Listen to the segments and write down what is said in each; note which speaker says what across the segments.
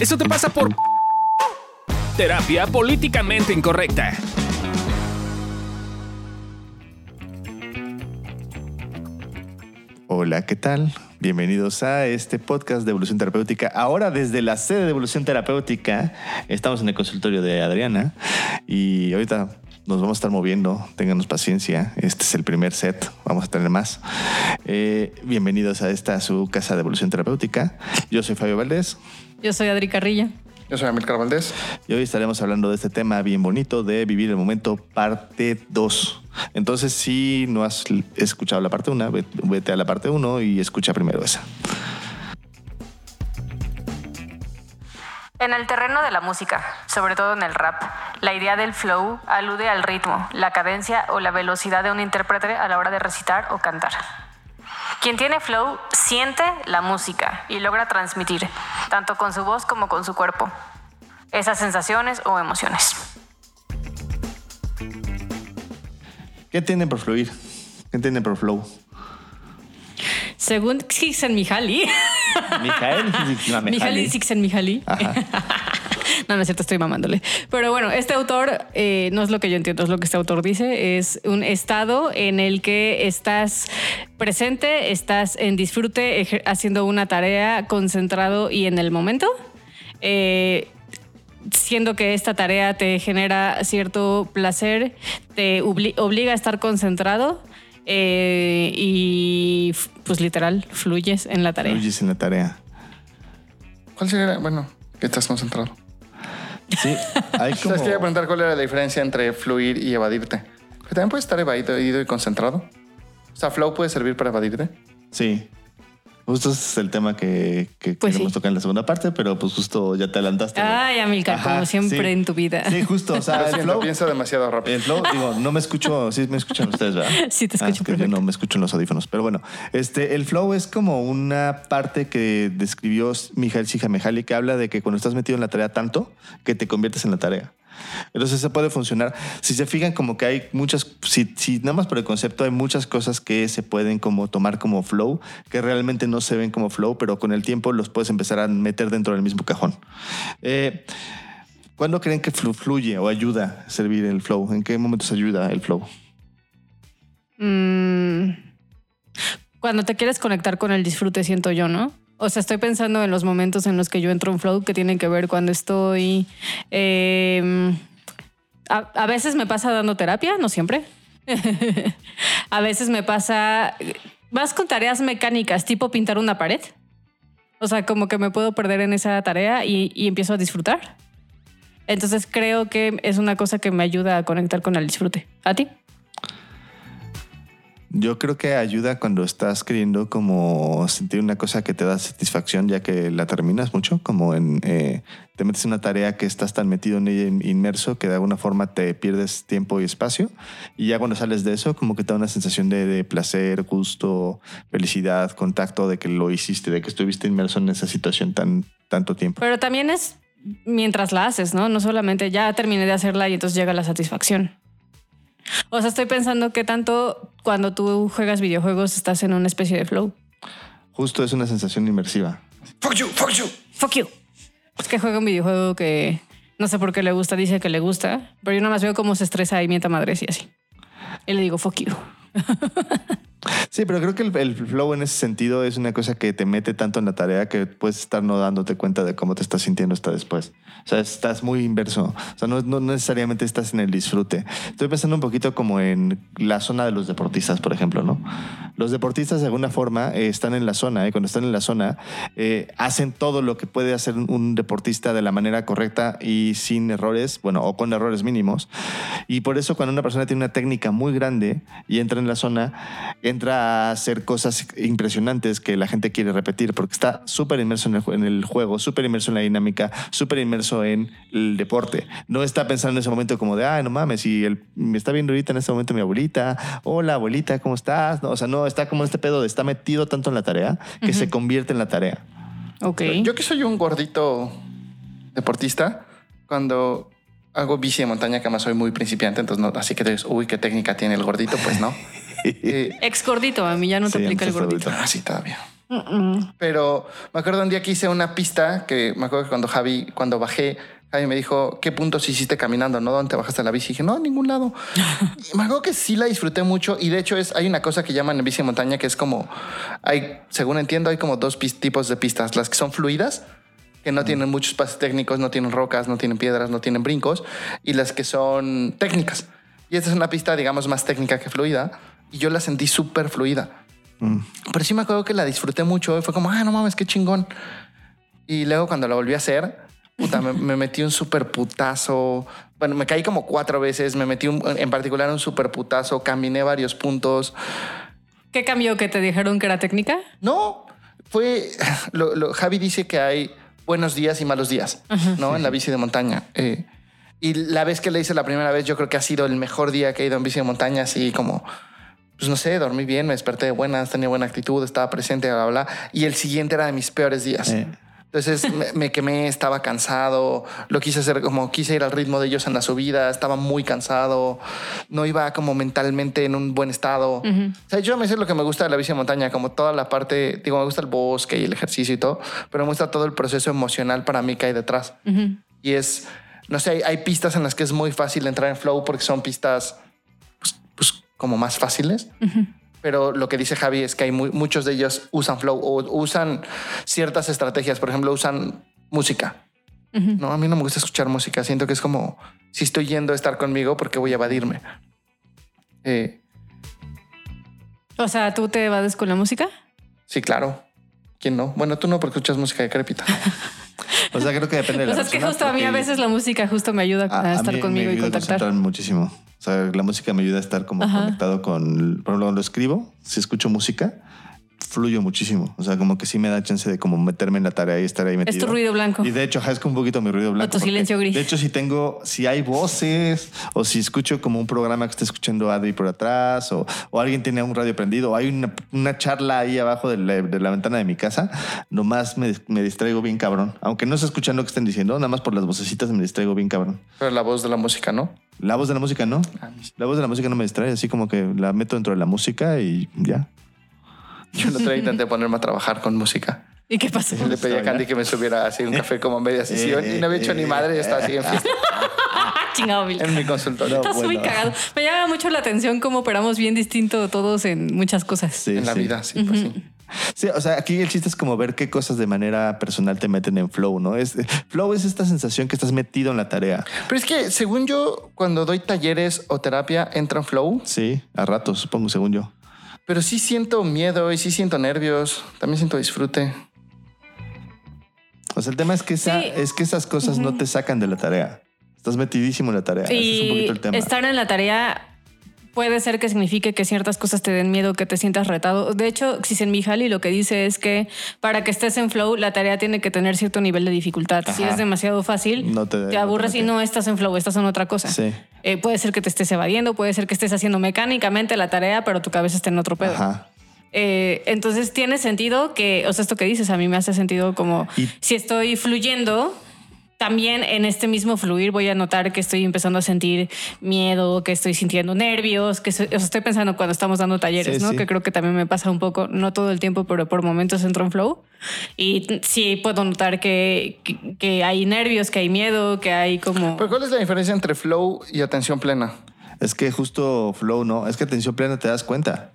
Speaker 1: Eso te pasa por terapia políticamente incorrecta.
Speaker 2: Hola, ¿qué tal? Bienvenidos a este podcast de Evolución Terapéutica. Ahora desde la sede de Evolución Terapéutica, estamos en el consultorio de Adriana y ahorita nos vamos a estar moviendo, ténganos paciencia, este es el primer set, vamos a tener más. Eh, bienvenidos a esta su casa de Evolución Terapéutica. Yo soy Fabio Valdés.
Speaker 3: Yo soy Adri Carrilla.
Speaker 4: Yo soy Amilcar Valdés.
Speaker 2: Y hoy estaremos hablando de este tema bien bonito de vivir el momento parte 2. Entonces, si no has escuchado la parte 1, vete a la parte 1 y escucha primero esa.
Speaker 5: En el terreno de la música, sobre todo en el rap, la idea del flow alude al ritmo, la cadencia o la velocidad de un intérprete a la hora de recitar o cantar. Quien tiene flow siente la música y logra transmitir, tanto con su voz como con su cuerpo, esas sensaciones o emociones.
Speaker 2: ¿Qué entienden por fluir? ¿Qué entienden por flow?
Speaker 3: Según Csikszentmihalyi.
Speaker 2: Mijael.
Speaker 3: Mihaly Csikszentmihalyi. No, no es cierto, estoy mamándole. Pero bueno, este autor, eh, no es lo que yo entiendo, es lo que este autor dice, es un estado en el que estás presente, estás en disfrute, haciendo una tarea concentrado y en el momento. Eh, siendo que esta tarea te genera cierto placer, te obli- obliga a estar concentrado eh, y pues literal fluyes en la tarea.
Speaker 2: Fluyes en la tarea.
Speaker 4: ¿Cuál sería? Bueno, que estás concentrado.
Speaker 2: Sí, hay como...
Speaker 4: ¿Sabes? Quería preguntar cuál era la diferencia entre fluir y evadirte. Que también puede estar evadido y concentrado. O sea, flow puede servir para evadirte.
Speaker 2: Sí. Justo ese es el tema que, que
Speaker 3: Pues
Speaker 2: queremos
Speaker 3: sí.
Speaker 2: tocar en la segunda parte, pero pues justo ya te adelantaste.
Speaker 3: Ay, Amilcar,
Speaker 2: Ajá,
Speaker 3: como siempre
Speaker 2: sí.
Speaker 3: en tu vida.
Speaker 2: Sí, justo. O sea, el
Speaker 4: siento,
Speaker 2: flow,
Speaker 4: pienso demasiado rápido.
Speaker 2: El flow, digo, no me escucho, sí me escuchan ustedes, ¿verdad?
Speaker 3: Sí, te
Speaker 2: Ah,
Speaker 3: escucho
Speaker 2: es que yo
Speaker 3: perfecto.
Speaker 2: no me escucho en los audífonos. Pero bueno, este, el flow es como una parte que describió Mijael Csikszentmihalyi que habla de que cuando estás metido en la tarea tanto que te conviertes en la tarea. Entonces eso puede funcionar. Si se fijan como que hay muchas, si, nada más por el concepto hay muchas cosas que se pueden como tomar como flow, que realmente no se ven como flow, pero con el tiempo los puedes empezar a meter dentro del mismo cajón. Eh, ¿Cuándo creen que flu- fluye o ayuda a servir el flow? ¿En qué momentos ayuda el flow?
Speaker 3: Mm, cuando te quieres conectar con el disfrute, siento yo, ¿no? O sea, estoy pensando en los momentos en los que yo entro en flow que tienen que ver cuando estoy... eh, a, veces me pasa dando terapia, no siempre. a veces me pasa más con tareas mecánicas, tipo pintar una pared. O sea, como que me puedo perder en esa tarea y, y empiezo a disfrutar. Entonces creo que es una cosa que me ayuda a conectar con el disfrute. ¿A ti?
Speaker 2: Yo creo que ayuda cuando estás queriendo como sentir una cosa que te da satisfacción ya que la terminas mucho, como en eh, te metes en una tarea que estás tan metido en ella in- inmerso que de alguna forma te pierdes tiempo y espacio y ya cuando sales de eso como que te da una sensación de, placer, gusto, felicidad, contacto de que lo hiciste, de que estuviste inmerso en esa situación tan tanto tiempo.
Speaker 3: Pero también es mientras la haces, ¿no? No solamente ya terminé de hacerla y entonces llega la satisfacción. O sea, estoy pensando que tanto cuando tú juegas videojuegos estás en una especie de flow.
Speaker 2: Justo es una sensación inmersiva.
Speaker 4: Fuck you, fuck you.
Speaker 3: Fuck you. Es que juega un videojuego que no sé por qué le gusta, dice que le gusta, pero yo nada más veo cómo se estresa y mienta madres y así. Y le digo, fuck you.
Speaker 2: Sí, pero creo que el, el flow en ese sentido es una cosa que te mete tanto en la tarea que puedes estar no dándote cuenta de cómo te estás sintiendo hasta después. O sea, estás muy inverso. O sea, no, no necesariamente estás en el disfrute. Estoy pensando un poquito como en la zona de los deportistas, por ejemplo, ¿no? Los deportistas de alguna forma eh, están en la zona y cuando están en la zona eh, hacen todo lo que puede hacer un deportista de la manera correcta y sin errores, bueno, o con errores mínimos. Y por eso cuando una persona tiene una técnica muy grande y entra en la zona, entra a hacer cosas impresionantes que la gente quiere repetir porque está súper inmerso en el, en el juego, súper inmerso en la dinámica, súper inmerso en el deporte. No está pensando en ese momento como de, ay, no mames, y el, me está viendo ahorita en este momento mi abuelita, hola abuelita, ¿cómo estás? No, o sea, no, está como en este pedo de está metido tanto en la tarea que se convierte en la tarea.
Speaker 3: Ok.
Speaker 4: Yo que soy un gordito deportista, cuando hago bici de montaña, que además soy muy principiante, entonces no, así que te dices, uy, qué técnica tiene el gordito, pues no. Eh,
Speaker 3: Ex gordito, a mí ya no te
Speaker 2: Sí,
Speaker 3: aplica el
Speaker 2: entonces
Speaker 3: gordito.
Speaker 4: ah, sí, todavía. Pero me acuerdo un día que hice una pista que me acuerdo que cuando Javi, cuando bajé, Javi me dijo, ¿qué puntos hiciste caminando? ¿No? ¿Dónde te bajaste la bici? Y dije, no, a ningún lado. y me acuerdo que sí la disfruté mucho. Y de hecho es, hay una cosa que llaman en bici de montaña que es como, hay, según entiendo, hay como dos tipos de pistas. Las que son fluidas, que no tienen muchos pases técnicos, no tienen rocas, no tienen piedras, no tienen brincos. Y las que son técnicas. Y esta es una pista, digamos, más técnica que fluida. Y yo la sentí súper fluida. Pero sí me acuerdo que la disfruté mucho y fue como, ah, no mames, qué chingón. Y luego cuando la volví a hacer, puta, me, me metí un super putazo. Bueno, me caí como cuatro veces, me metí un- en particular un super putazo, caminé varios puntos.
Speaker 3: ¿Qué cambió que te dijeron que era técnica?
Speaker 4: No, fue, lo, lo- Javi dice que hay buenos días y malos días, ¿no? En la bici de montaña. Eh, y la vez que le hice la primera vez, yo creo que ha sido el mejor día que he ido en bici de montaña, así como, pues no sé, dormí bien, me desperté de buenas, tenía buena actitud, estaba presente, bla, bla, bla. Y el siguiente era de mis peores días.
Speaker 2: Eh.
Speaker 4: Entonces me, me quemé, estaba cansado, lo quise hacer como quise ir al ritmo de ellos en la subida, estaba muy cansado, no iba como mentalmente en un buen estado. O sea, yo me sé lo que me gusta de la bici de montaña, como toda la parte, digo, me gusta el bosque y el ejercicio y todo, pero me gusta todo el proceso emocional para mí que hay detrás. Y es, no sé, hay, hay pistas en las que es muy fácil entrar en flow porque son pistas como más fáciles. Pero lo que dice Javi es que hay muy- muchos de ellos usan flow o usan ciertas estrategias. Por ejemplo, usan música. No, a mí no me gusta escuchar música. Siento que es como si estoy yendo a estar conmigo porque voy a evadirme. Eh,
Speaker 3: O sea, ¿tú te evades con la música?
Speaker 4: sí, claro. ¿Quién no? Bueno, tú no porque escuchas música de crépita.
Speaker 2: O sea, creo que depende de la
Speaker 3: O sea, es que justo a mí a veces la música justo me ayuda a,
Speaker 2: a
Speaker 3: estar
Speaker 2: mí
Speaker 3: conmigo
Speaker 2: me
Speaker 3: y
Speaker 2: ayuda a
Speaker 3: contactar.
Speaker 2: concentrarme muchísimo. O sea, la música me ayuda a estar como
Speaker 3: Ajá.
Speaker 2: conectado con, por ejemplo, cuando escribo, si escucho música, fluyo muchísimo. O sea, como que sí me da chance de como meterme en la tarea y estar ahí metido.
Speaker 3: Es tu ruido blanco.
Speaker 2: Y de hecho, es como un poquito mi ruido blanco.
Speaker 3: tu
Speaker 2: porque,
Speaker 3: silencio gris.
Speaker 2: De hecho, si tengo, si hay voces o si escucho como un programa que está escuchando Adri por atrás o, o alguien tiene un radio prendido o hay una, una charla ahí abajo de la, de la ventana de mi casa, nomás me, me distraigo bien cabrón. Aunque no se escucha lo que estén diciendo, nada más por las vocecitas me distraigo bien cabrón.
Speaker 4: Pero la voz de la música, ¿no?
Speaker 2: La voz de la música no.
Speaker 4: A mí sí.
Speaker 2: La voz de la música no me distrae, así como que la meto dentro de la música y ya.
Speaker 4: Yo otro día intenté ponerme a trabajar con música.
Speaker 3: ¿Y qué pasó?
Speaker 4: Le pedí a Candy que me subiera así un café como media sesión y no había hecho ni madre. Yo estaba así en fiesta
Speaker 3: chingado, Bill.
Speaker 4: en mi consultorio.
Speaker 2: No,
Speaker 3: Estás muy
Speaker 2: bueno.
Speaker 3: cagado. Me llama mucho la atención cómo operamos bien distinto todos en muchas cosas.
Speaker 2: Sí,
Speaker 4: en la
Speaker 2: sí.
Speaker 4: vida, sí, pues sí.
Speaker 2: Sí, o sea, aquí el chiste es como ver qué cosas de manera personal te meten en flow, ¿no? Es, flow es esta sensación que estás metido en la tarea.
Speaker 4: Pero es que, según yo, cuando doy talleres o terapia, entra en flow,
Speaker 2: Sí, a ratos, supongo, según yo.
Speaker 4: Pero sí siento miedo y sí siento nervios. También siento disfrute.
Speaker 2: O sea, el tema es que, esa,
Speaker 3: Sí.
Speaker 2: es que esas cosas no te sacan de la tarea. Estás metidísimo en la tarea. Ese es un poquito el tema.
Speaker 3: estar en la tarea puede ser que signifique que ciertas cosas te den miedo, que te sientas retado. De hecho, Xisen Mihaly lo que dice es que para que estés en flow, la tarea tiene que tener cierto nivel de dificultad. Si es demasiado fácil,
Speaker 2: No te- no
Speaker 3: te aburres y
Speaker 2: mete.
Speaker 3: no estás en flow, estás en otra cosa.
Speaker 2: Sí.
Speaker 3: Eh, puede ser que te estés evadiendo, puede ser que estés haciendo mecánicamente la tarea, pero tu cabeza está en otro pedo.
Speaker 2: Ajá.
Speaker 3: Eh, entonces tiene sentido que, o sea, esto que dices a mí me hace sentido como
Speaker 2: Y-
Speaker 3: si estoy fluyendo, también en este mismo fluir voy a notar que estoy empezando a sentir miedo, que estoy sintiendo nervios, que estoy, o sea, estoy pensando cuando estamos dando talleres,
Speaker 2: Sí,
Speaker 3: ¿no?
Speaker 2: sí.
Speaker 3: Que creo que también me pasa un poco, no todo el tiempo, pero por momentos entro en flow y sí puedo notar que, que, que hay nervios, que hay miedo, que hay como...
Speaker 4: Pero ¿cuál es la diferencia entre flow y atención plena?
Speaker 2: Es que justo flow, ¿no? Es que atención plena te das cuenta.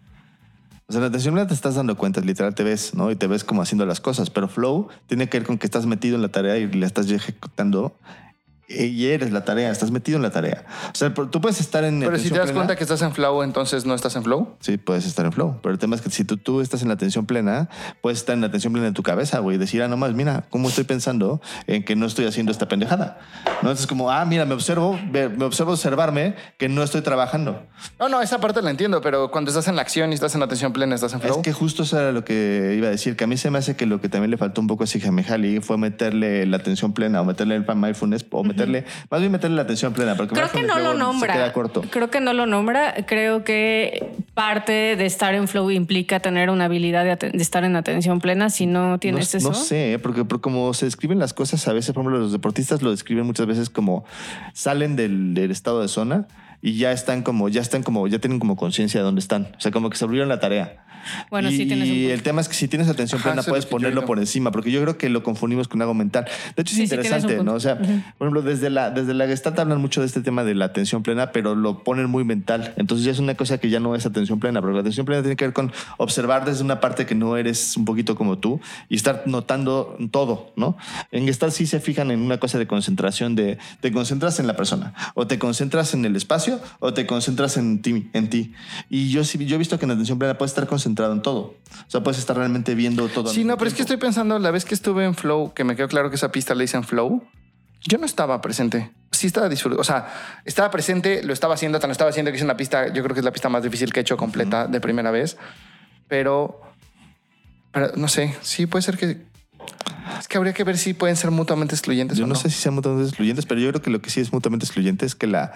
Speaker 2: O sea, atención plena te estás dando cuenta, literal te ves, ¿no? Y te ves como haciendo las cosas. Pero flow tiene que ver con que estás metido en la tarea y la estás ejecutando. Y eres la tarea, estás metido en la tarea. O sea, tú puedes estar en.
Speaker 4: Pero si te das
Speaker 2: plena.
Speaker 4: cuenta que estás en flow, entonces no estás en flow.
Speaker 2: Sí, puedes estar en flow. Pero el tema es que si tú, tú estás en la atención plena, puedes estar en la atención plena de tu cabeza, güey. Decir, ah, nomás, mira, cómo estoy pensando en que no estoy haciendo esta pendejada. ¿No? Entonces, como, ah, mira, me observo, me observo observarme que no estoy trabajando.
Speaker 4: No, no, esa parte la entiendo, pero cuando estás en la acción y estás en atención plena, estás en flow.
Speaker 2: Es que justo eso era lo que iba a decir, que a mí se me hace que lo que también le faltó un poco a Sigamejali fue meterle la atención plena o meterle el mindfulness o meterle, más bien meterle la atención plena. Porque
Speaker 3: Creo que no lo nombra.
Speaker 2: Se queda corto.
Speaker 3: Creo que no lo nombra. Creo que parte de estar en flow implica tener una habilidad de, de estar en atención plena. Si no tienes
Speaker 2: no,
Speaker 3: eso.
Speaker 2: no sé, ¿eh? porque, porque como se describen las cosas, a veces, por ejemplo, los deportistas lo describen muchas veces como salen del, del estado de zona y ya están como, ya están como, ya tienen como conciencia de dónde están. O sea, como que se abrieron la tarea.
Speaker 3: Bueno,
Speaker 2: y,
Speaker 3: sí tienes un
Speaker 2: y el tema es que si tienes atención
Speaker 4: Ajá,
Speaker 2: plena, puedes ponerlo por encima, porque yo creo que lo confundimos con algo mental. De hecho, es
Speaker 3: Sí, sí,
Speaker 2: interesante,
Speaker 3: punto.
Speaker 2: ¿no? O sea, por ejemplo, desde la, desde la Gestalt hablan mucho de este tema de la atención plena, pero lo ponen muy mental. Entonces ya es una cosa que ya no es atención plena, porque la atención plena tiene que ver con observar desde una parte que no eres un poquito como tú y estar notando todo, ¿no? En Gestalt sí se fijan en una cosa de concentración, de te concentras en la persona, o te concentras en el espacio, o te concentras en ti. En ti. Y yo sí, yo he visto que en atención plena puedes estar concentrado en todo. O sea, puedes estar realmente viendo todo.
Speaker 4: Sí, no, pero es que
Speaker 2: tiempo.
Speaker 4: estoy pensando, la vez que estuve en Flow, que me quedó claro que esa pista le dicen Flow, yo no estaba presente. Sí estaba disfrutando. O sea, estaba presente, lo estaba haciendo, tan lo estaba haciendo que hice una pista, yo creo que es la pista más difícil que he hecho completa de primera vez. Pero, pero no sé, sí puede ser que... Es que habría que ver si pueden ser mutuamente excluyentes
Speaker 2: Yo
Speaker 4: o
Speaker 2: no,
Speaker 4: no.
Speaker 2: sé si sean mutuamente excluyentes, pero yo creo que lo que sí es mutuamente excluyente es que la,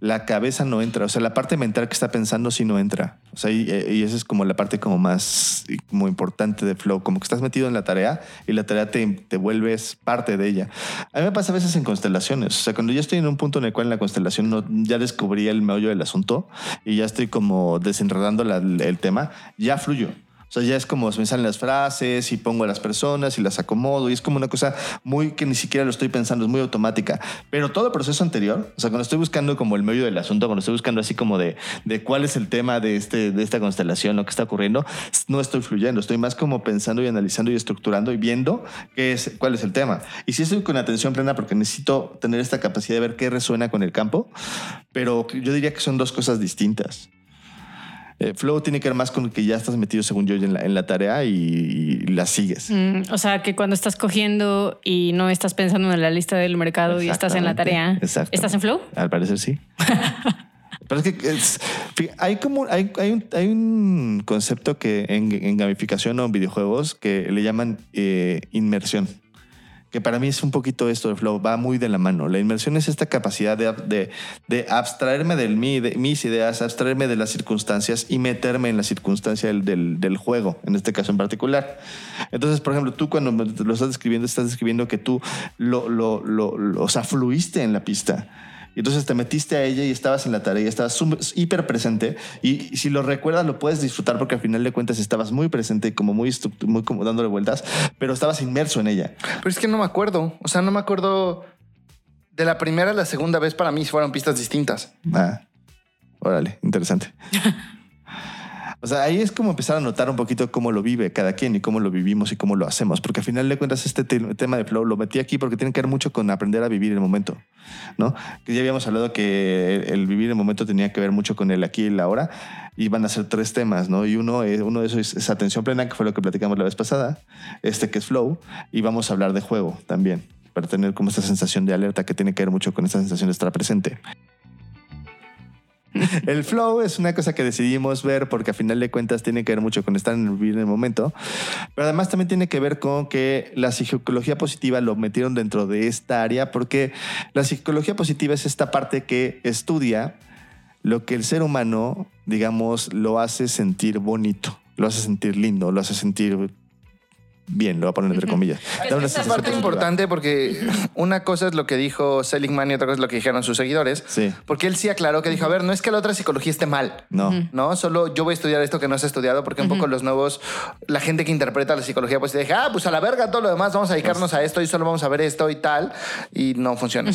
Speaker 2: la cabeza no entra. O sea, la parte mental que está pensando sí no entra. O sea, y, y esa es como la parte como más como importante de flow. Como que estás metido en la tarea y la tarea te, te vuelves parte de ella. A mí me pasa a veces en constelaciones. O sea, cuando yo estoy en un punto en el cual en la constelación no, ya descubrí el meollo del asunto y ya estoy como desenredando el tema, ya fluyo. O sea, ya es como me salen las frases y pongo a las personas y las acomodo y es como una cosa muy que ni siquiera lo estoy pensando, es muy automática. Pero todo el proceso anterior, o sea, cuando estoy buscando como el medio del asunto, cuando estoy buscando así como de, de cuál es el tema de, este, de esta constelación, lo que está ocurriendo, no estoy fluyendo, estoy más como pensando y analizando y estructurando y viendo qué es, cuál es el tema. Y sí estoy con atención plena porque necesito tener esta capacidad de ver qué resuena con el campo, pero yo diría que son dos cosas distintas. Eh, flow tiene que ver más con que ya estás metido, según yo, en la, en la tarea y, y la sigues.
Speaker 3: Mm, o sea, que cuando estás cogiendo y no estás pensando en la lista del mercado y estás en la tarea. ¿estás en flow?
Speaker 2: Al parecer sí. Pero es que es- hay como hay, hay, un, hay un concepto que en, en gamificación o en videojuegos que le llaman eh, inmersión. Que para mí es un poquito esto de flow, va muy de la mano. La inmersión es esta capacidad de, de, de abstraerme de, mí, de mis ideas, abstraerme de las circunstancias y meterme en la circunstancia del, del, juego, en este caso en particular. Entonces, por ejemplo, tú cuando lo estás describiendo, estás describiendo que tú lo, lo, fluiste en la pista. Y entonces te metiste a ella y estabas en la tarea, estabas sum- hiper presente. Y, y si lo recuerdas, lo puedes disfrutar porque al final de cuentas estabas muy presente, como muy, muy como dándole vueltas, pero estabas inmerso en ella.
Speaker 4: Pero es que no me acuerdo. O sea, no me acuerdo... De la primera a la segunda vez para mí fueron pistas distintas.
Speaker 2: Ah, órale, interesante. O sea, ahí es como empezar a notar un poquito cómo lo vive cada quien y cómo lo vivimos y cómo lo hacemos. Porque al final de cuentas, este te- tema de flow lo metí aquí porque tiene que ver mucho con aprender a vivir el momento, ¿no? Ya habíamos hablado que el, vivir el momento tenía que ver mucho con el aquí y el ahora. Y van a ser tres temas, ¿no? Y uno, uno de esos es, es atención plena, que fue lo que platicamos la vez pasada. Este que es flow. Y vamos a hablar de juego también, para tener como esta sensación de alerta que tiene que ver mucho con esta sensación de estar presente. El flow es una cosa que decidimos ver porque a final de cuentas tiene que ver mucho con estar en el momento, pero además también tiene que ver con que la psicología positiva lo metieron dentro de esta área porque la psicología positiva es esta parte que estudia lo que el ser humano, digamos, lo hace sentir bonito, lo hace sentir lindo, lo hace sentir bien, lo voy a poner entre comillas.
Speaker 3: Es
Speaker 2: Da una
Speaker 4: parte importante porque una cosa es lo que dijo Seligman y otra cosa es lo que dijeron sus seguidores.
Speaker 2: Sí.
Speaker 4: Porque él sí aclaró que dijo, a ver, no es que la otra psicología esté mal.
Speaker 2: No.
Speaker 4: No, solo yo voy a estudiar esto que no se ha estudiado porque un poco los nuevos, la gente que interpreta la psicología pues dice, ah, pues a la verga todo lo demás, vamos a dedicarnos a esto y solo vamos a ver esto y tal. Y no funciona.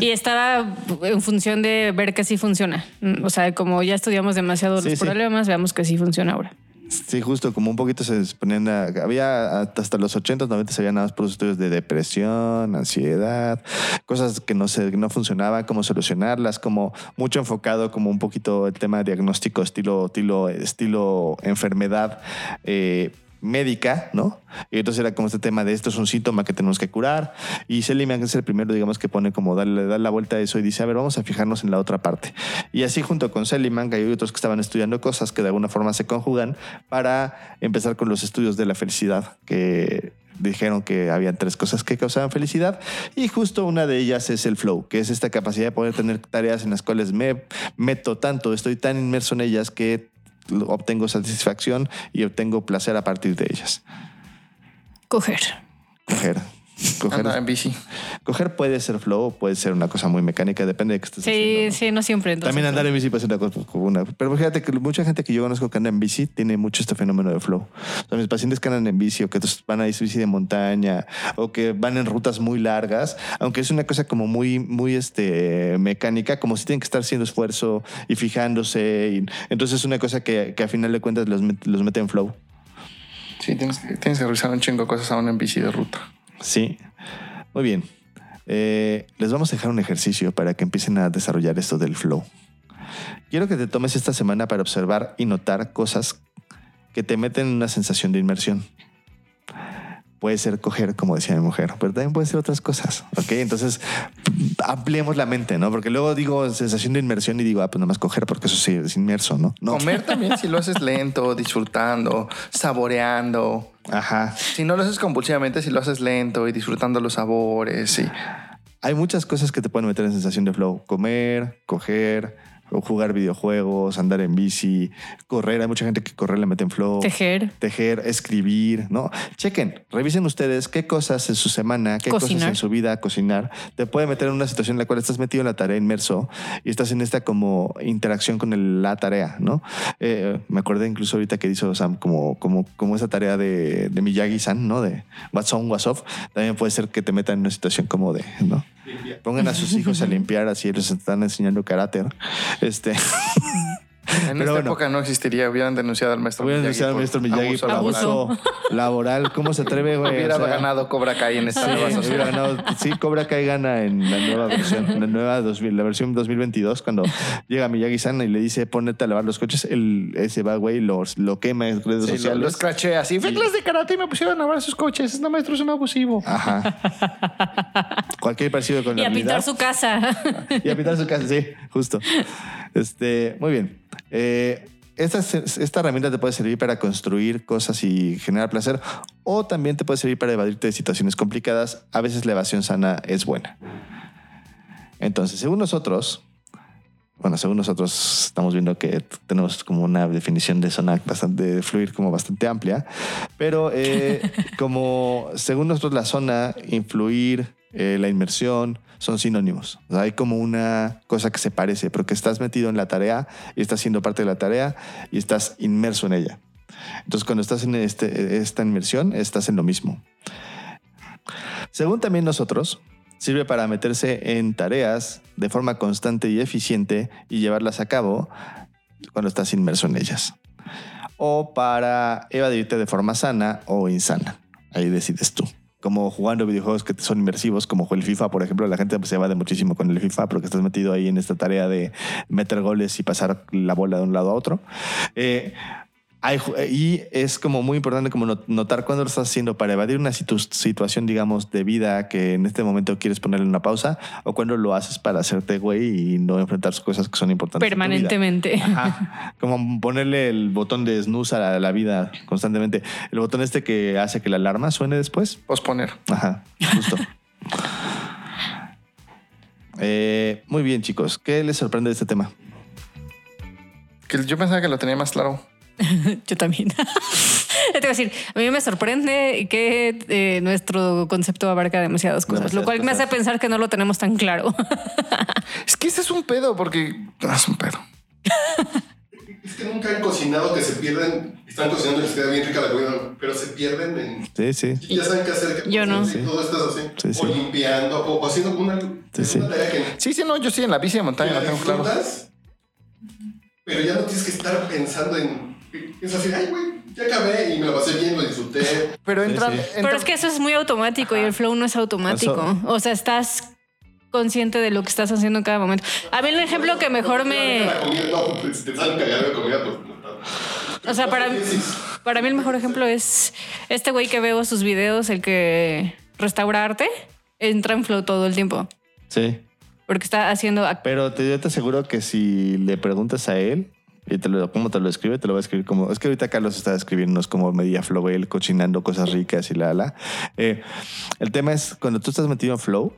Speaker 3: Y estaba en función de ver que sí funciona. O sea, como ya estudiamos demasiado
Speaker 2: Sí,
Speaker 3: los
Speaker 2: sí.
Speaker 3: problemas, veamos que sí funciona ahora.
Speaker 2: Sí, justo como un poquito se ponían, a- había hasta los 80, 90 se habían nada estudios de depresión, ansiedad, cosas que no se, no funcionaban, cómo solucionarlas, como mucho enfocado como un poquito el tema diagnóstico, estilo, estilo, estilo enfermedad. eh, médica, ¿no? Y entonces era como este tema de esto es un síntoma que tenemos que curar. Y Seligman es el primero, digamos, que pone como darle, dar la vuelta a eso y dice, a ver, vamos a fijarnos en la otra parte. Y así junto con Seligman, hay otros que estaban estudiando cosas que de alguna forma se conjugan para empezar con los estudios de la felicidad, que dijeron que habían tres cosas que causaban felicidad y justo una de ellas es el flow, que es esta capacidad de poder tener tareas en las cuales me meto tanto, estoy tan inmerso en ellas que obtengo satisfacción y obtengo placer a partir de ellas.
Speaker 3: Coger.
Speaker 2: Coger. Coger.
Speaker 4: Anda en bici.
Speaker 2: Coger puede ser flow, puede ser una cosa muy mecánica, depende de qué estés
Speaker 3: Sí,
Speaker 2: haciendo. ¿no?
Speaker 3: sí, no siempre. entonces,
Speaker 2: También andar en bici puede ser una cosa como una. Pero fíjate que mucha gente que yo conozco que anda en bici tiene mucho este fenómeno de flow. O sea, mis pacientes que andan en bici o que van a ir bici de montaña o que van en rutas muy largas, aunque es una cosa como muy, muy este, mecánica, como si tienen que estar haciendo esfuerzo y fijándose. Y, entonces es una cosa que, que a final de cuentas los, met- los mete en flow.
Speaker 4: Sí, tienes, que- tienes que revisar un chingo de cosas aún en bici de ruta.
Speaker 2: Sí. Muy bien. Eh, les vamos a dejar un ejercicio para que empiecen a desarrollar esto del flow. Quiero que te tomes esta semana para observar y notar cosas que te meten en una sensación de inmersión. Puede ser coger, como decía mi mujer, pero también puede ser otras cosas. ¿Ok? Entonces, ampliemos la mente, ¿no? Porque luego digo sensación de inmersión y digo, ah, pues nada más coger, porque eso sí es inmerso, ¿no? No.
Speaker 4: Comer también, si lo haces lento, disfrutando, saboreando.
Speaker 2: Ajá.
Speaker 4: Si no lo haces compulsivamente, si lo haces lento y disfrutando los sabores. Sí.
Speaker 2: Hay muchas cosas que te pueden meter en sensación de flow. Comer, coger, jugar videojuegos, andar en bici, correr. Hay mucha gente que correr le mete en flow.
Speaker 3: Tejer.
Speaker 2: Tejer, escribir, ¿no? Chequen, revisen ustedes qué cosas en su semana, qué cosas en su vida, cocinar, te puede meter en una situación en la cual estás metido en la tarea inmerso y estás en esta como interacción con el- la tarea, ¿no? Eh, me acordé incluso ahorita que hizo Sam como, como, como esa tarea de, de Miyagi-san, ¿no? De What's on, what's off. También puede ser que te metan en una situación como de, ¿no? Pongan a sus hijos a limpiar, así les están enseñando carácter. Este,
Speaker 4: En
Speaker 2: Pero
Speaker 4: esta
Speaker 2: bueno.
Speaker 4: época no existiría. Hubieran denunciado al maestro
Speaker 2: a
Speaker 4: Miyagi.
Speaker 2: denunciar al maestro Miyagi por
Speaker 4: laboral.
Speaker 2: abuso laboral. ¿Cómo se atreve, güey?
Speaker 4: Hubiera
Speaker 2: O sea,
Speaker 4: ganado Cobra Kai en esta
Speaker 2: Sí,
Speaker 4: nueva
Speaker 2: hubiera
Speaker 4: sociedad.
Speaker 2: ganado. Sí, Cobra Kai gana en la nueva versión, la nueva 2000, la versión 2022, cuando llega Miyagi-san y le dice ponete a lavar los coches, él ese va, güey, lo, lo quema en redes
Speaker 4: Sí,
Speaker 2: sociales.
Speaker 4: lo escraché así. Fui de karate y me pusieron a lavar sus coches. No, maestro, es un abusivo.
Speaker 2: Ajá. Cualquier parecido con
Speaker 3: Y
Speaker 2: la
Speaker 3: a pintar su casa.
Speaker 2: Y a pintar su casa, sí, justo. Este, muy bien. Eh, esta, esta herramienta te puede servir para construir cosas y generar placer, o también te puede servir para evadirte de situaciones complicadas. A veces la evasión sana es buena. Entonces, según nosotros, bueno, según nosotros estamos viendo que tenemos como una definición de zona bastante de fluir como bastante amplia, pero eh, como según nosotros la zona, influir, eh, la inmersión son sinónimos. Hay como una cosa que se parece, pero que estás metido en la tarea y estás siendo parte de la tarea y estás inmerso en ella. Entonces, cuando estás en este, esta inmersión, estás en lo mismo. Según también nosotros, sirve para meterse en tareas de forma constante y eficiente y llevarlas a cabo cuando estás inmerso en ellas. O para evadirte de forma sana o insana. Ahí decides tú. Como jugando videojuegos que son inmersivos, como el FIFA, por ejemplo, la gente se evade muchísimo con el FIFA porque estás metido ahí en esta tarea de meter goles y pasar la bola de un lado a otro. Eh, hay ju- y es como muy importante como not- notar cuándo lo estás haciendo para evadir una situ- situación, digamos, de vida que en este momento quieres ponerle una pausa o cuando lo haces para hacerte güey y no enfrentar cosas que son importantes. en tu vida.
Speaker 3: Permanentemente.
Speaker 2: Ajá. Como ponerle el botón de snooze a la, a la vida constantemente. El botón este que hace que la alarma suene después.
Speaker 4: Posponer.
Speaker 2: Ajá, justo. Eh, muy bien, chicos. ¿Qué les sorprende de este tema?
Speaker 4: Que yo pensaba que lo tenía más claro.
Speaker 3: Yo también. Te voy a decir, a mí me sorprende que eh, nuestro concepto abarca demasiadas cosas,
Speaker 2: Demasiadas
Speaker 3: lo cual me hace
Speaker 2: cosas.
Speaker 3: pensar que no lo tenemos tan claro.
Speaker 4: Es que ese es un pedo, porque ah, es un pedo.
Speaker 6: Es que nunca han cocinado que se pierden. Están cocinando y les queda bien rica la comida, pero se pierden en.
Speaker 2: Sí, sí.
Speaker 6: Y ya saben qué hacer. que
Speaker 3: Yo no.
Speaker 6: Y todo estás así.
Speaker 2: Sí, sí.
Speaker 6: O limpiando, o, haciendo una,
Speaker 2: Sí, sí.
Speaker 6: una tarea que,
Speaker 4: Sí, sí, no, yo sí en la bici de montaña
Speaker 6: la
Speaker 4: lo tengo claro.
Speaker 6: pero ya no tienes que estar pensando en. Es así, ay, güey, ya acabé y me la pasé bien, lo disfruté.
Speaker 4: Pero entra,
Speaker 2: sí.
Speaker 4: entra-
Speaker 3: Pero es que eso es muy automático y el flow no es automático.
Speaker 2: Eso-
Speaker 3: O sea, estás consciente de lo que estás haciendo en cada momento. A mí el ejemplo que mejor me...
Speaker 6: Pues, si te salen cagado de comida, pues. no.
Speaker 3: O sea, para, para mí el mejor ejemplo es este güey que veo sus videos, el que restaura arte, entra en flow todo el tiempo.
Speaker 2: Sí.
Speaker 3: Porque está haciendo... ac-
Speaker 2: Pero te, yo te aseguro que si le preguntas a él y te lo, cómo te lo escribe, te lo va a escribir como. Es que ahorita Carlos está escribiéndonos como media flow, él cocinando cosas ricas y la la. Eh, el tema es cuando tú estás metido en flow,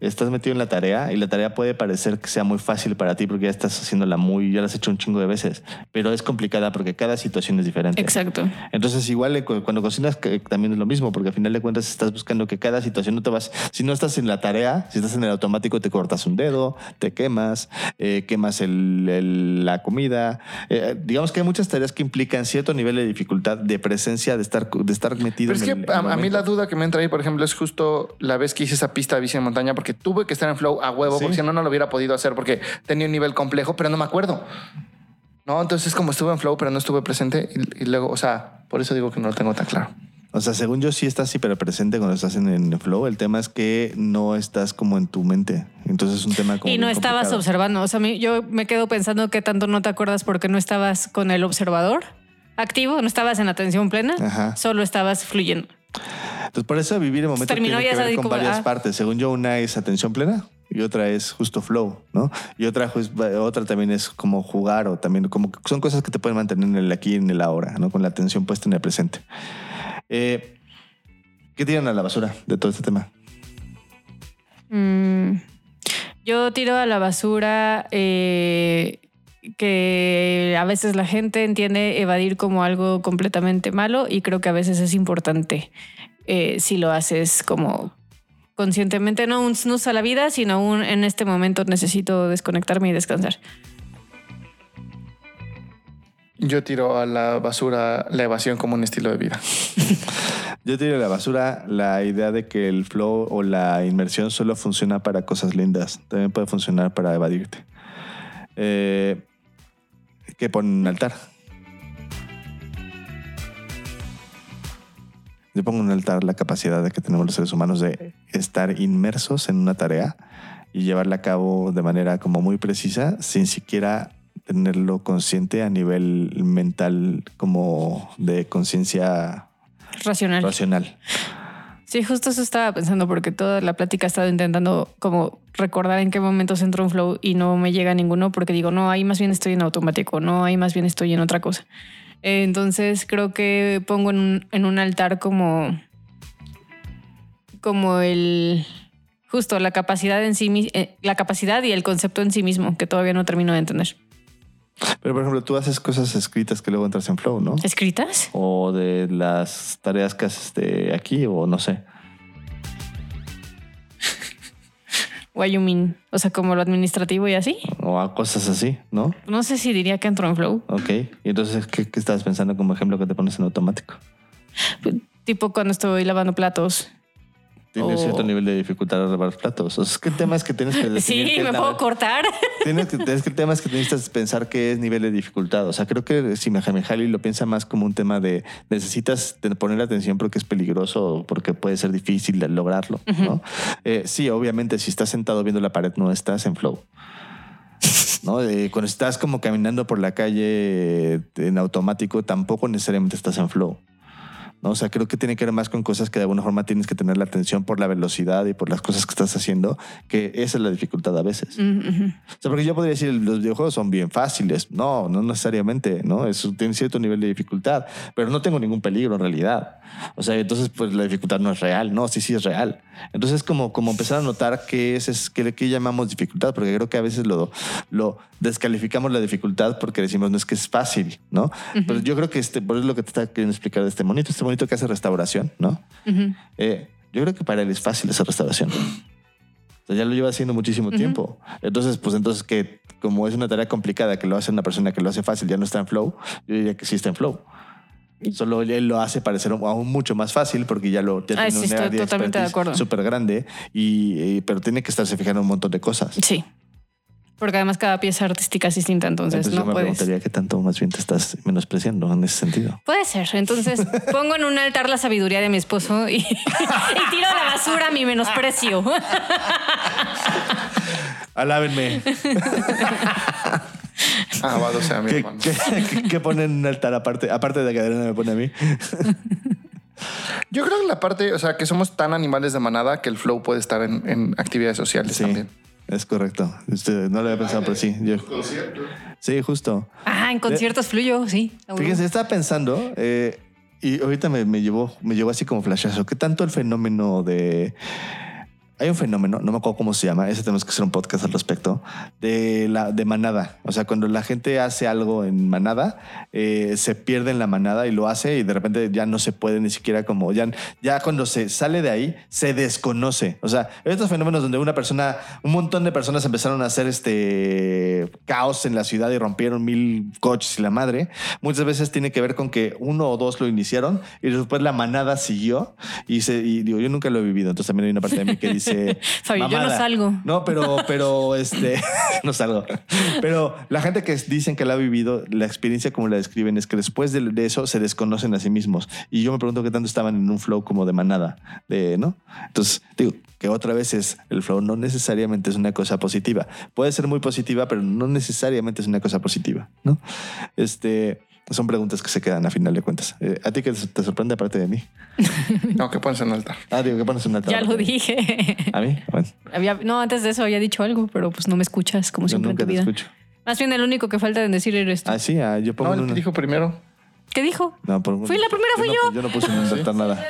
Speaker 2: estás metido en la tarea y la tarea puede parecer que sea muy fácil para ti porque ya estás haciéndola muy, ya la has hecho un chingo de veces, pero es complicada porque cada situación es diferente.
Speaker 3: Exacto.
Speaker 2: Entonces, igual eh, cu- cuando cocinas también es lo mismo, porque al final de cuentas estás buscando que cada situación no te vas. Si no estás en la tarea, si estás en el automático, te cortas un dedo, te quemas, eh, quemas el- el- la comida. Eh, digamos que hay muchas tareas que implican cierto nivel de dificultad, de presencia, de estar, de estar metido
Speaker 4: Pero es que a,
Speaker 2: en el
Speaker 4: a mí la duda que me entra ahí, por ejemplo, es justo la vez que hice esa pista de bici en montaña, porque tuve que estar en flow a huevo,
Speaker 2: Sí.
Speaker 4: porque si no, no lo hubiera podido hacer porque tenía un nivel complejo, pero no me acuerdo. No, entonces como estuve en flow, pero no estuve presente y, y luego, o sea, por eso digo que no lo tengo tan claro.
Speaker 2: O sea, según yo sí estás súper presente cuando estás en el flow. El tema es que no estás como en tu mente. Entonces es un tema como
Speaker 3: Y no estabas
Speaker 2: complicado.
Speaker 3: observando. O sea, yo me quedo pensando que tanto no te acuerdas porque no estabas con el observador activo, no estabas en atención plena,
Speaker 2: Ajá.
Speaker 3: solo estabas fluyendo.
Speaker 2: Entonces, por eso vivir el momento
Speaker 3: Terminó
Speaker 2: tiene
Speaker 3: ya
Speaker 2: que ver con
Speaker 3: como,
Speaker 2: varias
Speaker 3: ah.
Speaker 2: partes. Según yo, una es atención plena y otra es justo flow, ¿no? Y otra, pues, otra también es como jugar o también como que son cosas que te pueden mantener en el aquí y en el ahora, ¿no? Con la atención puesta en el presente. Eh, ¿Qué tiran a la basura de todo este tema?
Speaker 3: Mm, yo tiro a la basura eh, que a veces la gente entiende evadir como algo completamente malo y creo que a veces es importante eh, si lo haces como conscientemente, no un snooze a la vida, sino un en este momento necesito desconectarme y descansar.
Speaker 4: Yo tiro a la basura la evasión como un estilo de vida.
Speaker 2: Yo tiro a la basura la idea de que el flow o la inmersión solo funciona para cosas lindas. También puede funcionar para evadirte. Eh, que ponen un altar. Yo pongo en un altar la capacidad de que tenemos los seres humanos de estar inmersos en una tarea y llevarla a cabo de manera como muy precisa sin siquiera tenerlo consciente a nivel mental como de conciencia
Speaker 3: Racional.
Speaker 2: racional.
Speaker 3: Sí, justo eso estaba pensando porque toda la plática he estado intentando como recordar en qué momentos entro en flow y no me llega ninguno porque digo, no, ahí más bien estoy en automático, no, ahí más bien estoy en otra cosa. Eh, Entonces creo que pongo en un, en un altar como, como el, justo la capacidad en sí, eh, la capacidad y el concepto en sí mismo que todavía no termino de entender.
Speaker 2: Pero, por ejemplo, tú haces cosas escritas que luego entras en flow, ¿no?
Speaker 3: ¿Escritas?
Speaker 2: O de las tareas que haces de aquí, o no sé.
Speaker 3: What you mean? O sea, como lo administrativo y así.
Speaker 2: O a cosas así, ¿no?
Speaker 3: No sé si diría que entro en flow.
Speaker 2: Ok. Y entonces, ¿qué, qué estabas pensando como ejemplo que te pones en automático?
Speaker 3: Tipo cuando estoy lavando platos.
Speaker 2: Tiene
Speaker 3: O-
Speaker 2: cierto nivel de dificultad al lavar platos. O sea, es que el tema es que tienes que definir.
Speaker 3: Sí, me puedo cortar.
Speaker 2: Tienes que, es que el tema es que necesitas pensar qué es nivel de dificultad. O sea, creo que si Mejali lo piensa más como un tema de necesitas de poner atención porque es peligroso o porque puede ser difícil de lograrlo. ¿no? Eh, sí, obviamente, si estás sentado viendo la pared, no estás en flow. ¿no? Eh, cuando estás como caminando por la calle en automático, tampoco necesariamente estás en flow. ¿No? O sea, creo que tiene que ver más con cosas que de alguna forma tienes que tener la atención por la velocidad y por las cosas que estás haciendo, que esa es la dificultad a veces.
Speaker 3: Mm, ujú.
Speaker 2: O sea, porque yo podría decir, los videojuegos son bien fáciles. No, no necesariamente, ¿no? Eso tiene cierto nivel de dificultad, pero no tengo ningún peligro en realidad. O sea, entonces, pues la dificultad no es real. No, sí, sí es real. Entonces, como, como empezar a notar qué es, es qué, qué llamamos dificultad, porque creo que a veces lo, lo descalificamos la dificultad porque decimos, no es que es fácil, ¿no? Pero yo creo que este, por eso es lo que te está queriendo explicar de este monito, este monito que hace restauración, ¿no? Eh, yo creo que para él es fácil esa restauración. O sea, ya lo lleva haciendo muchísimo tiempo. Entonces, pues entonces que como es una tarea complicada que lo hace una persona que lo hace fácil, ya no está en flow, yo diría que sí está en flow. Solo él lo hace parecer aún mucho más fácil porque ya lo ya
Speaker 3: Ah,
Speaker 2: tiene
Speaker 3: sí,
Speaker 2: un
Speaker 3: estoy
Speaker 2: área de
Speaker 3: totalmente de
Speaker 2: expertise súper grande, y, y- pero tiene que estarse fijando en un montón de cosas.
Speaker 3: Sí. Porque además cada pieza artística es distinta, entonces,
Speaker 2: Entonces yo
Speaker 3: no
Speaker 2: me
Speaker 3: puedes.
Speaker 2: preguntaría qué tanto más bien te estás menospreciando en ese sentido.
Speaker 3: Puede ser. Entonces pongo en un altar la sabiduría de mi esposo y, y tiro a la basura mi menosprecio.
Speaker 2: Alábenme.
Speaker 4: Alabado sea mi
Speaker 2: ¿Qué,
Speaker 4: hermano.
Speaker 2: qué, qué- qué ponen en un altar aparte? Aparte de que Adriana me pone a mí.
Speaker 4: Yo creo que la parte, o sea, que somos tan animales de manada que el flow puede estar en, en actividades sociales
Speaker 2: Sí,
Speaker 4: también.
Speaker 2: Es correcto. Usted no lo había pensado, pero sí. Yo- sí, justo.
Speaker 3: Ah, en conciertos fluyo, sí.
Speaker 2: Fíjense, estaba pensando eh, y ahorita me, me llevó, me llevó así como flashazo. ¿Qué tanto el fenómeno de hay un fenómeno, no me acuerdo cómo se llama, ese tenemos que hacer un podcast al respecto, de la de manada. O sea, cuando la gente hace algo en manada, eh, se pierde en la manada y lo hace y de repente ya no se puede ni siquiera como, ya, ya cuando se sale de ahí, se desconoce. O sea, estos fenómenos donde una persona, un montón de personas empezaron a hacer este caos en la ciudad y rompieron mil coches y la madre. Muchas veces tiene que ver con que uno o dos lo iniciaron y después la manada siguió y, se, y digo, yo nunca lo he vivido, entonces también hay una parte de mí que dice...
Speaker 3: Fabio, yo no salgo.
Speaker 2: No, pero, pero, este, no salgo. Pero la gente que dicen que la ha vivido, la experiencia como la describen es que después de, de eso se desconocen a sí mismos. Y yo me pregunto qué tanto estaban en un flow como de manada, de, ¿no? Entonces, digo, que otra vez es, el flow no necesariamente es una cosa positiva. Puede ser muy positiva, pero no necesariamente es una cosa positiva, ¿no? Este, son preguntas que se quedan a final de cuentas. Eh, ¿A ti qué te sorprende aparte de mí?
Speaker 4: No, que pones en altar.
Speaker 2: Ah, digo, ¿qué pones en una
Speaker 3: Ya lo dije.
Speaker 2: ¿A mí? Bueno,
Speaker 3: Había- no, antes de eso había dicho algo, pero pues no me escuchas como
Speaker 2: yo
Speaker 3: siempre en tu
Speaker 2: te
Speaker 3: vida.
Speaker 2: escucho.
Speaker 3: Más bien el único que falta de decir eres tú.
Speaker 2: Ah, sí, ah, yo pongo
Speaker 4: No,
Speaker 2: en
Speaker 4: él
Speaker 2: una-
Speaker 4: dijo primero.
Speaker 3: ¿Qué dijo?
Speaker 2: No, por-
Speaker 3: Fui la primera, fui
Speaker 2: no-
Speaker 3: yo.
Speaker 2: Yo no puse en inventar nada.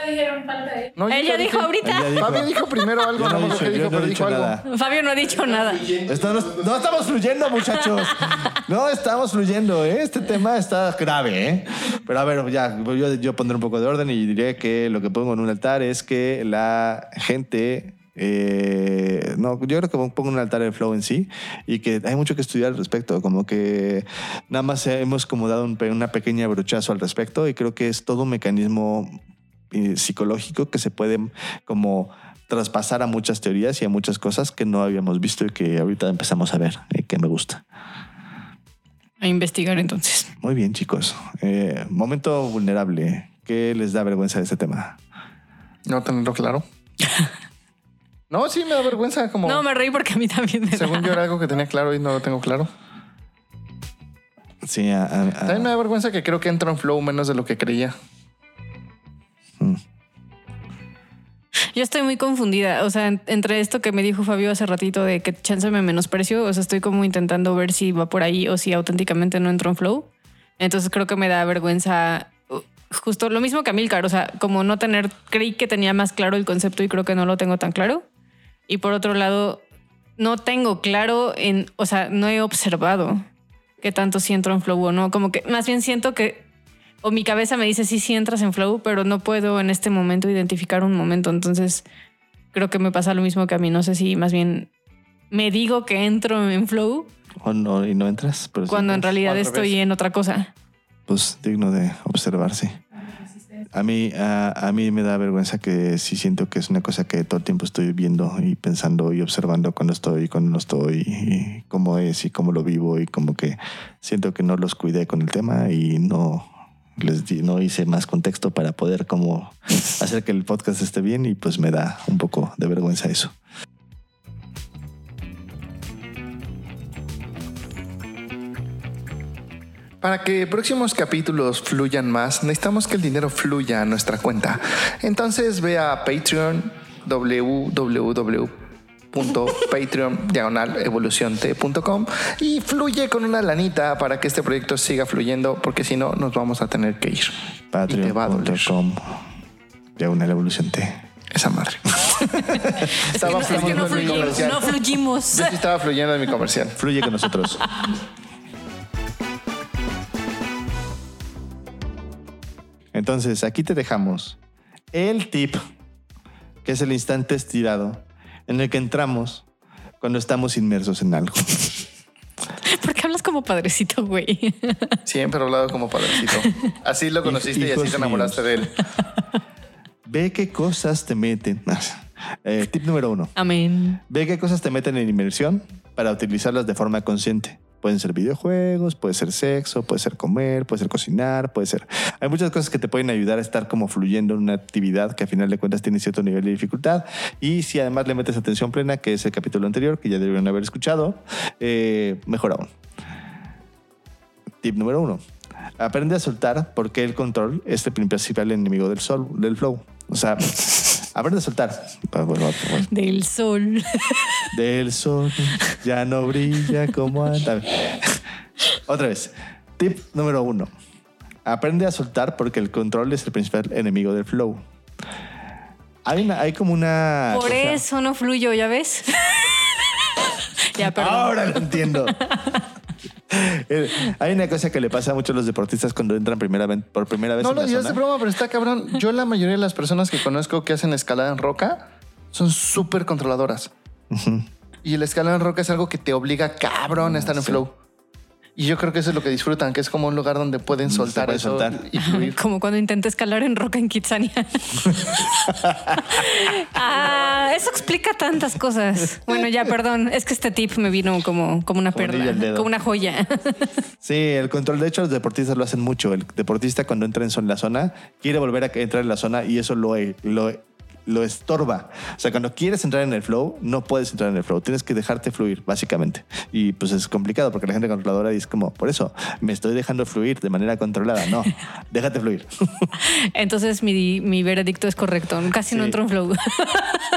Speaker 4: No,
Speaker 3: Ella dijo ahorita.
Speaker 2: Ella dijo-
Speaker 4: Fabio dijo primero algo,
Speaker 2: Yo no dicho, yo
Speaker 4: pero dijo algo.
Speaker 2: nada.
Speaker 3: Fabio no ha dicho nada.
Speaker 2: Estamos- no estamos fluyendo, muchachos. No estamos fluyendo, ¿eh? Este tema está grave, ¿eh? Pero a ver, ya, yo, yo pondré un poco de orden y diré que lo que pongo en un altar es que la gente... eh, no, yo creo que pongo en un altar el flow en sí y que hay mucho que estudiar al respecto, como que nada más hemos como dado un una pequeña brochazo al respecto y creo que es todo un mecanismo eh, psicológico que se puede como traspasar a muchas teorías y a muchas cosas que no habíamos visto y que ahorita empezamos a ver y que me gusta.
Speaker 3: A investigar entonces.
Speaker 2: Muy bien, chicos. Eh, momento vulnerable. ¿Qué les da vergüenza de este tema?
Speaker 4: No tenerlo claro. No, sí me da vergüenza como...
Speaker 3: No, me reí porque a mí también me da.
Speaker 4: Según yo era algo que tenía claro y no lo tengo claro.
Speaker 2: Sí, a- a- a-
Speaker 4: También me da vergüenza que creo que entro en flow menos de lo que creía.
Speaker 3: Yo estoy muy confundida. O sea, en- entre esto que me dijo Fabio hace ratito de que chance me menosprecio, o sea, estoy como intentando ver si va por ahí o si auténticamente no entro en flow. Entonces creo que me da vergüenza. uh, Justo lo mismo que a Milcar, o sea, como no tener, creí que tenía más claro el concepto y creo que no lo tengo tan claro. Y por otro lado, no tengo claro en, o sea, no he observado qué tanto si entro en flow o no. Como que más bien siento que, o mi cabeza me dice sí, sí entras en flow, pero no puedo en este momento identificar un momento. Entonces creo que me pasa lo mismo que a mí. No sé si más bien me digo que entro en flow
Speaker 2: o no, y no entras. Pero sí
Speaker 3: cuando en realidad
Speaker 4: al
Speaker 3: estoy en otra cosa.
Speaker 2: Pues digno de observarse. A mí, a, a mí me da vergüenza que sí siento que es una cosa que todo el tiempo estoy viendo y pensando y observando cuando estoy y cuando no estoy y cómo es y cómo lo vivo y como que siento que no los cuidé con el tema y no les di- no hice más contexto para poder como hacer que el podcast esté bien y pues me da un poco de vergüenza eso.
Speaker 4: Para que próximos capítulos fluyan más, necesitamos que el dinero fluya a nuestra cuenta. Entonces ve a Patreon www.patreon diagonal evolucionte.com y fluye con una lanita para que este proyecto siga fluyendo, porque si no nos vamos a tener que ir.
Speaker 2: Patreon.com ya una evolución T.
Speaker 4: Esa madre. estaba
Speaker 3: Es que
Speaker 4: fluyendo
Speaker 3: no
Speaker 4: en mi
Speaker 3: fluyimos.
Speaker 4: comercial.
Speaker 3: No fluyimos.
Speaker 4: Yo sí estaba fluyendo en mi comercial.
Speaker 2: Fluye con nosotros. Entonces, aquí te dejamos el tip, que es el instante estirado en el que entramos cuando estamos inmersos en algo.
Speaker 3: ¿Por qué hablas como padrecito, güey?
Speaker 4: Siempre he hablado como padrecito. Así lo conociste y así te enamoraste
Speaker 2: míos.
Speaker 4: de él.
Speaker 2: Ve qué cosas te meten. Eh, tip número uno.
Speaker 3: Amén.
Speaker 2: Ve qué cosas te meten en inmersión para utilizarlas de forma consciente. Pueden ser videojuegos, puede ser sexo, puede ser comer, puede ser cocinar, puede ser... Hay muchas cosas que te pueden ayudar a estar como fluyendo en una actividad que a final de cuentas tiene cierto nivel de dificultad. Y si además le metes atención plena, que es el capítulo anterior, que ya deberían haber escuchado, eh, mejor aún. Tip número uno. Aprende a soltar porque el control es el principal enemigo del, sol, del flow. O sea, aprende a soltar. Bueno, bueno,
Speaker 3: Del sol.
Speaker 2: del sol ya no brilla como antes. Otra vez. Tip número uno. Aprende a soltar porque el control es el principal enemigo del flow. Hay, una, hay como una.
Speaker 3: Por
Speaker 2: cosa-
Speaker 3: eso no fluyo, ¿ya ves? ya, perdón.
Speaker 2: Ahora lo entiendo. Eh, Hay una cosa que le pasa a muchos los deportistas cuando entran primera vez, por primera vez
Speaker 4: No
Speaker 2: en
Speaker 4: lo digas de broma, pero está cabrón. Yo la mayoría de las personas que conozco que hacen escalada en roca son súper controladoras. Y el escalada en roca es algo que te obliga cabrón a estar en flow. Y yo creo que eso es lo que disfrutan, que es como un lugar donde pueden
Speaker 2: se
Speaker 4: soltar
Speaker 2: puede
Speaker 4: eso
Speaker 2: soltar.
Speaker 4: y fluir.
Speaker 3: Como cuando intenté escalar en roca en Kitsania. ah, eso explica tantas cosas. Bueno, ya, perdón. Es que este tip me vino como, como una
Speaker 2: Como
Speaker 3: perla, como una joya.
Speaker 2: Sí, el control. De hecho, los deportistas lo hacen mucho. El deportista cuando entra en son- la zona quiere volver a entrar en la zona y eso lo, lo, lo estorba. O sea, cuando quieres entrar en el flow, no puedes entrar en el flow. Tienes que dejarte fluir, básicamente. Y pues es complicado porque la gente controladora dice como, por eso, me estoy dejando fluir de manera controlada. No, déjate fluir.
Speaker 3: Entonces mi, mi veredicto es correcto. Casi no entro en flow.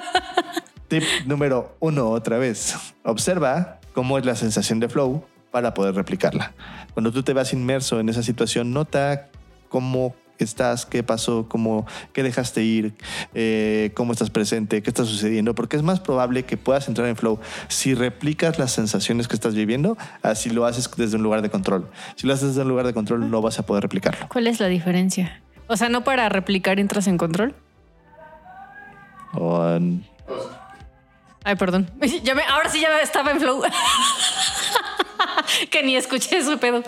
Speaker 2: Tip número uno, otra vez. Observa cómo es la sensación de flow para poder replicarla. Cuando tú te vas inmerso en esa situación, nota cómo estás, qué pasó, cómo, qué dejaste ir, eh, cómo estás presente, qué está sucediendo, porque es más probable que puedas entrar en flow si replicas las sensaciones que estás viviendo, así lo haces desde un lugar de control. Si lo haces desde un lugar de control, no vas a poder replicarlo.
Speaker 3: ¿Cuál es la diferencia? O sea, no para replicar entras en control.
Speaker 2: Um,
Speaker 3: Ay, perdón. Ya me- ahora sí ya estaba en flow. que ni escuché su pedo.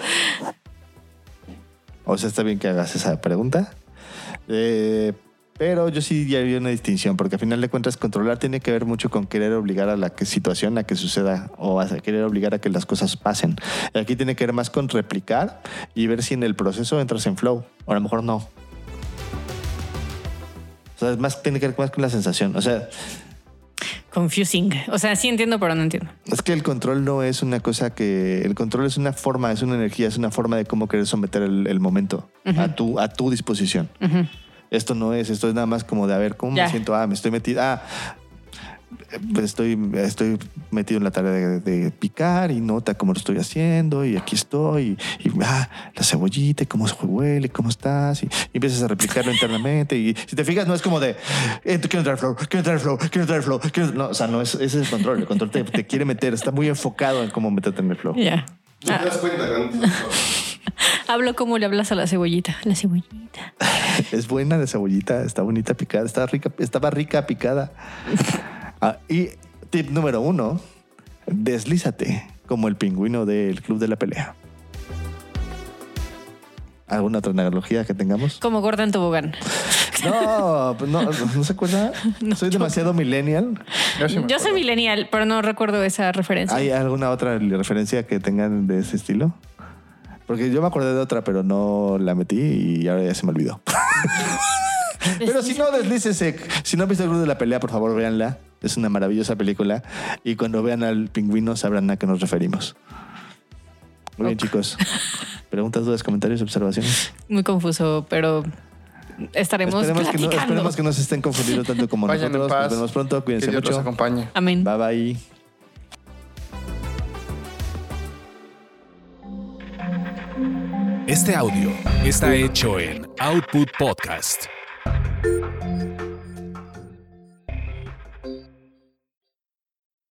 Speaker 2: O sea, está bien que hagas esa pregunta. Eh, pero yo sí ya haría una distinción, porque al final de cuentas controlar tiene que ver mucho con querer obligar a la situación a que suceda o a querer obligar a que las cosas pasen. Y aquí tiene que ver más con replicar y ver si en el proceso entras en flow, o a lo mejor no. O sea, es más, tiene que ver más con la sensación. O sea,
Speaker 3: Confusing. O sea, sí entiendo, pero no entiendo.
Speaker 2: es que el control no es una cosa que. El control es una forma, es una energía, es una forma de cómo querer someter el, el momento a, tu, a tu disposición. Esto no es, esto es nada más como de a ver cómo
Speaker 3: Ya.
Speaker 2: me siento. Ah, me estoy metido. Ah, pues estoy, estoy metido en la tarea de, de picar y nota cómo lo estoy haciendo y aquí estoy y, y, ah, la cebollita cómo se huele, cómo estás y, y empiezas a replicarlo internamente y si te fijas no es como de eh, quiero entrar al flow, quiero entrar al flow, quiero entrar al flow, quiero- no, o sea, no es, ese es el control, el control te, te quiere meter, está muy enfocado en cómo meterte en el flow.
Speaker 3: Ya.
Speaker 6: No te das cuenta, ¿no?
Speaker 3: Hablo como le hablas a la cebollita. La cebollita.
Speaker 2: Es buena la cebollita, está bonita picada, está rica, estaba rica picada. Ah, y tip número uno, deslízate como el pingüino del club de la pelea. ¿Alguna otra analogía que tengamos?
Speaker 3: Como gorda en tobogán.
Speaker 2: No, pues no, no se acuerda. Soy demasiado millennial.
Speaker 4: Yo sí me
Speaker 3: Yo soy millennial, pero no recuerdo esa referencia.
Speaker 2: ¿Hay alguna otra referencia que tengan de ese estilo? Porque yo me acordé de otra, pero no la metí y ahora ya se me olvidó. Pero si no, deslícese. Si no han visto el club de la pelea, por favor, véanla. Es una maravillosa película. Y cuando vean al pingüino sabrán a qué nos referimos. Muy bien, chicos. Preguntas, dudas, comentarios, observaciones.
Speaker 3: Muy confuso, pero estaremos
Speaker 2: Esperemos que, no,
Speaker 3: platicando.
Speaker 2: esperemos que no se estén confundiendo tanto como
Speaker 4: Vayan en
Speaker 2: nosotros.
Speaker 4: paz.
Speaker 2: Nos vemos pronto.
Speaker 4: Que
Speaker 2: Cuídense
Speaker 4: Dios los
Speaker 2: mucho.
Speaker 4: acompañe.
Speaker 3: Amén.
Speaker 2: Bye bye.
Speaker 1: Este audio está hecho en Output Podcast.